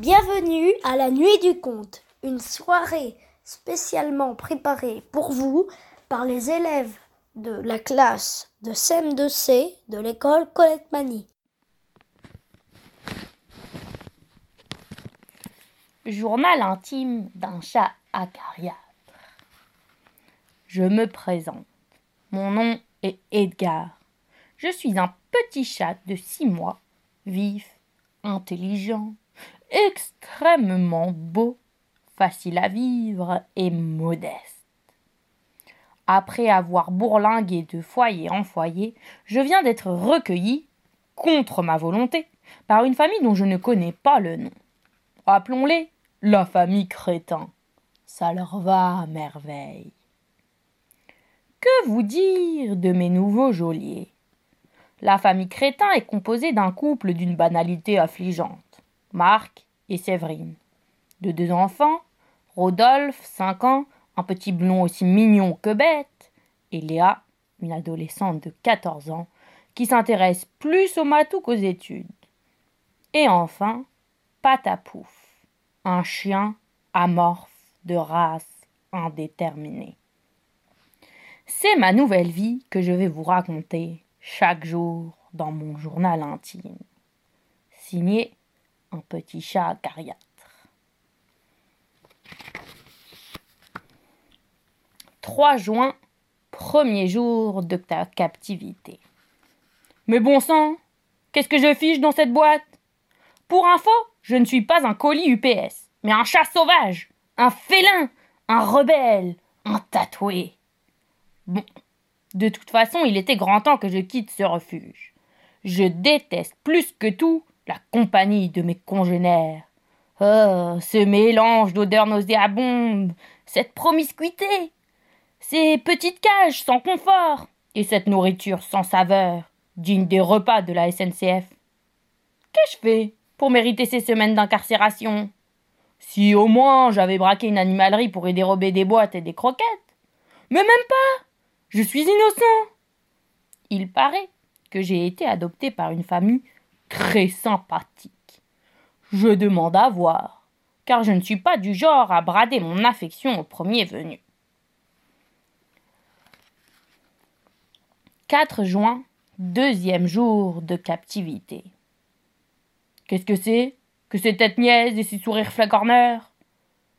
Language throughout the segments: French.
Bienvenue à la Nuit du Conte, une soirée spécialement préparée pour vous par les élèves de la classe de CM2C de l'école Colette Mani. Journal intime d'un chat acariâtre. Je me présente. Mon nom est Edgar. Je suis un petit chat de six mois, vif, intelligent, extrêmement beau, facile à vivre et modeste. Après avoir bourlingué de foyer en foyer, je viens d'être recueilli, contre ma volonté, par une famille dont je ne connais pas le nom. Appelons-les la famille Crétin. Ça leur va à merveille. Que vous dire de mes nouveaux geôliers? La famille Crétin est composée d'un couple d'une banalité affligeante, Marc et Séverine. De deux enfants, Rodolphe, cinq ans, un petit blond aussi mignon que bête, et Léa, une adolescente de quatorze ans, qui s'intéresse plus au matou qu'aux études. Et enfin, Patapouf un chien amorphe de race indéterminée. C'est ma nouvelle vie que je vais vous raconter chaque jour dans mon journal intime. Signé un petit chat acariâtre. 3 juin, premier jour de ta captivité. Mais bon sang, qu'est-ce que je fiche dans cette boîte? Pour info, je ne suis pas un colis UPS, mais un chat sauvage, un félin, un rebelle, un tatoué. Bon, de toute façon, il était grand temps que je quitte ce refuge. Je déteste plus que tout la compagnie de mes congénères. Oh, ce mélange d'odeurs nauséabondes, cette promiscuité, ces petites cages sans confort, et cette nourriture sans saveur, digne des repas de la SNCF. Qu'ai-je fait pour mériter ces semaines d'incarcération? Si au moins j'avais braqué une animalerie pour y dérober des boîtes et des croquettes. Mais même pas. Je suis innocent. Il paraît que j'ai été adopté par une famille très sympathique. Je demande à voir, car je ne suis pas du genre à brader mon affection au premier venu. 4 juin, deuxième jour de captivité. Qu'est-ce que c'est Que ces têtes niaises et ces sourires flagorneurs?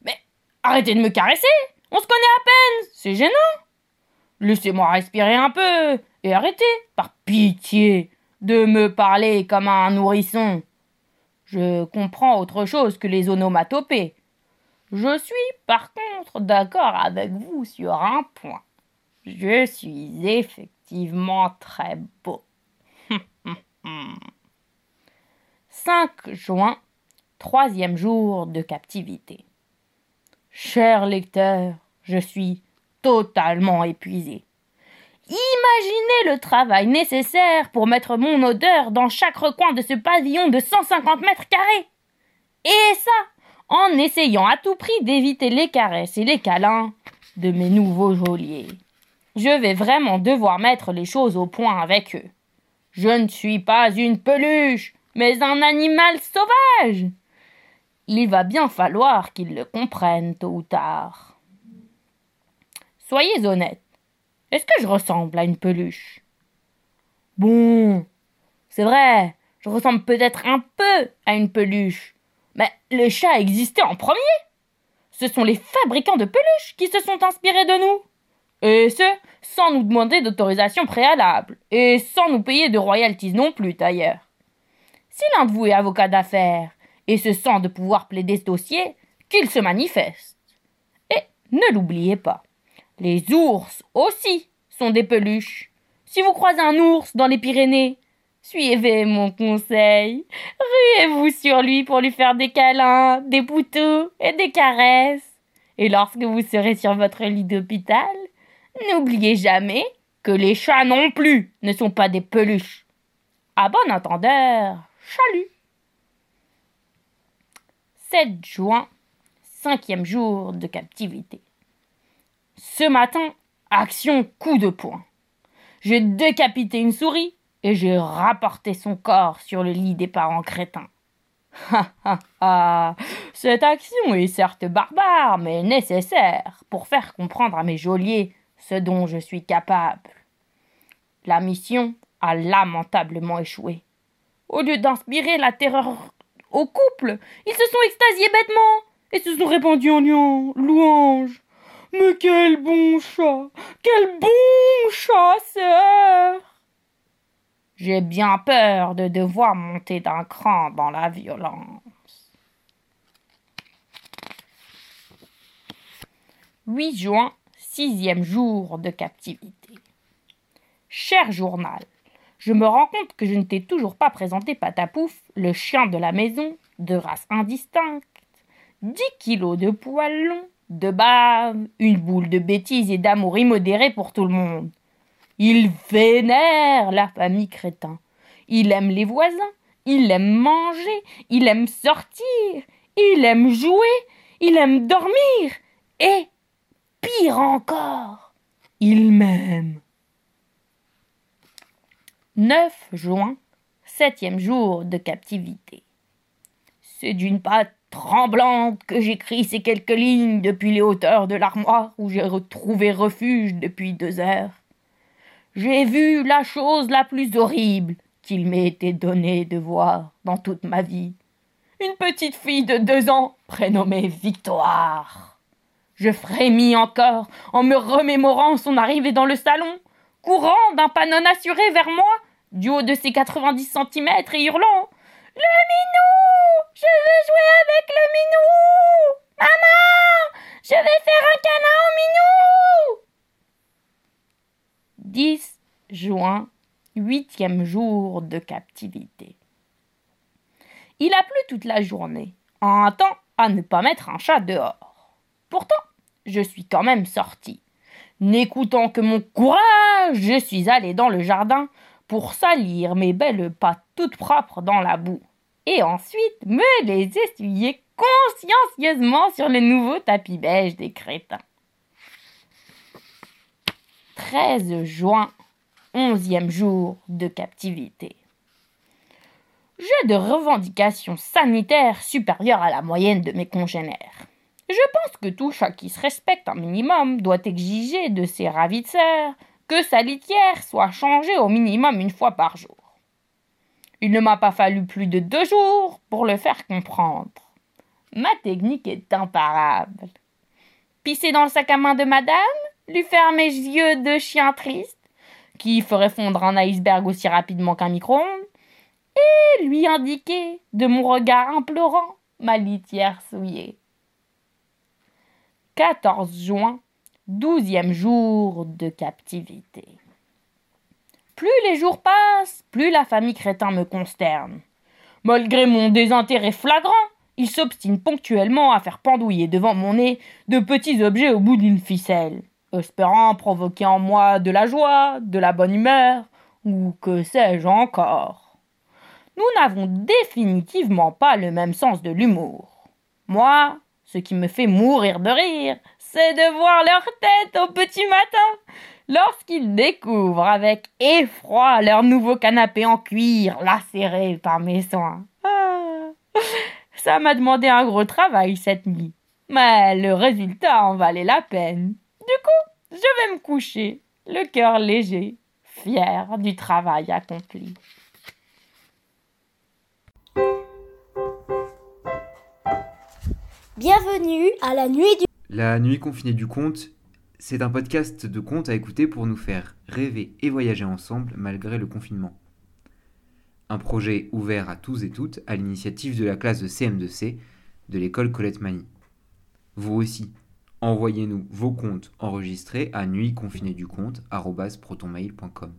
Mais arrêtez de me caresser On se connaît à peine C'est gênant Laissez-moi respirer un peu et arrêtez, par pitié, de me parler comme un nourrisson. Je comprends autre chose que les onomatopées. Je suis par contre d'accord avec vous sur un point. Je suis effectivement très beau. 5 juin, troisième jour de captivité. Cher lecteur, je suis totalement épuisé. Imaginez le travail nécessaire pour mettre mon odeur dans chaque recoin de ce pavillon de 150 mètres carrés. Et ça, en essayant à tout prix d'éviter les caresses et les câlins de mes nouveaux geôliers. Je vais vraiment devoir mettre les choses au point avec eux. Je ne suis pas une peluche, mais un animal sauvage. Il va bien falloir qu'il le comprenne tôt ou tard. Soyez honnête. Est-ce que je ressemble à une peluche? Bon, c'est vrai, je ressemble peut-être un peu à une peluche. Mais le chat existait en premier. Ce sont les fabricants de peluches qui se sont inspirés de nous. Et ce, sans nous demander d'autorisation préalable, et sans nous payer de royalties non plus d'ailleurs. Si l'un de vous est avocat d'affaires et se sent de pouvoir plaider ce dossier, qu'il se manifeste. Et ne l'oubliez pas, les ours aussi sont des peluches. Si vous croisez un ours dans les Pyrénées, suivez mon conseil. Ruez-vous sur lui pour lui faire des câlins, des poutous et des caresses. Et lorsque vous serez sur votre lit d'hôpital, n'oubliez jamais que les chats non plus ne sont pas des peluches. À bon entendeur. Chalut 7 juin, cinquième jour de captivité. Ce matin, action coup de poing. J'ai décapité une souris et j'ai rapporté son corps sur le lit des parents crétins. Ha ha ha Cette action est certes barbare, mais nécessaire pour faire comprendre à mes geôliers ce dont je suis capable. La mission a lamentablement échoué. Au lieu d'inspirer la terreur au couple, ils se sont extasiés bêtement et se sont répandus en louanges. Mais quel bon chat Quel bon chasseur J'ai bien peur de devoir monter d'un cran dans la violence. 8 juin, sixième jour de captivité. Cher journal, je me rends compte que je ne t'ai toujours pas présenté Patapouf, le chien de la maison, de race indistincte. Dix kilos de poils longs, de bave, une boule de bêtises et d'amour immodéré pour tout le monde. Il vénère la famille crétin. Il aime les voisins, il aime manger, il aime sortir, il aime jouer, il aime dormir, et, pire encore, il m'aime. 9 juin, septième jour de captivité. C'est d'une patte tremblante que j'écris ces quelques lignes depuis les hauteurs de l'armoire où j'ai retrouvé refuge depuis deux heures. J'ai vu la chose la plus horrible qu'il m'ait été donné de voir dans toute ma vie. Une petite fille de deux ans prénommée Victoire. Je frémis encore en me remémorant son arrivée dans le salon, courant d'un pas non assuré vers moi, du haut de ses 90 cm et hurlant Le minou Je veux jouer avec le minou Maman Je vais faire un câlin au minou 10 juin, huitième jour de captivité. Il a plu toute la journée, en un temps à ne pas mettre un chat dehors. Pourtant, je suis quand même sorti. N'écoutant que mon courage, je suis allé dans le jardin pour salir mes belles pattes toutes propres dans la boue, et ensuite me les essuyer consciencieusement sur le nouveau tapis beige des crétins. 13 juin, onzième jour de captivité. J'ai de revendications sanitaires supérieures à la moyenne de mes congénères. Je pense que tout chat qui se respecte un minimum doit exiger de ses ravisseurs que sa litière soit changée au minimum une fois par jour. Il ne m'a pas fallu plus de deux jours pour le faire comprendre. Ma technique est imparable. Pisser dans le sac à main de madame, lui faire mes yeux de chien triste, qui ferait fondre un iceberg aussi rapidement qu'un micro-ondes, et lui indiquer de mon regard implorant ma litière souillée. 14 juin douzième jour de captivité. Plus les jours passent, plus la famille Crétin me consterne. Malgré mon désintérêt flagrant, il s'obstine ponctuellement à faire pendouiller devant mon nez de petits objets au bout d'une ficelle, espérant provoquer en moi de la joie, de la bonne humeur, ou que sais-je encore. Nous n'avons définitivement pas le même sens de l'humour. Moi, ce qui me fait mourir de rire, de voir leur tête au petit matin lorsqu'ils découvrent avec effroi leur nouveau canapé en cuir lacéré par mes soins. Ah, ça m'a demandé un gros travail cette nuit, mais le résultat en valait la peine. Du coup, je vais me coucher, le cœur léger, fier du travail accompli. Bienvenue à la nuit du la Nuit confinée du conte, c'est un podcast de contes à écouter pour nous faire rêver et voyager ensemble malgré le confinement. Un projet ouvert à tous et toutes à l'initiative de la classe de CM2C de l'école Colette Mani. Vous aussi, envoyez-nous vos contes enregistrés à nuitconfinéeduconte.protonmail.com.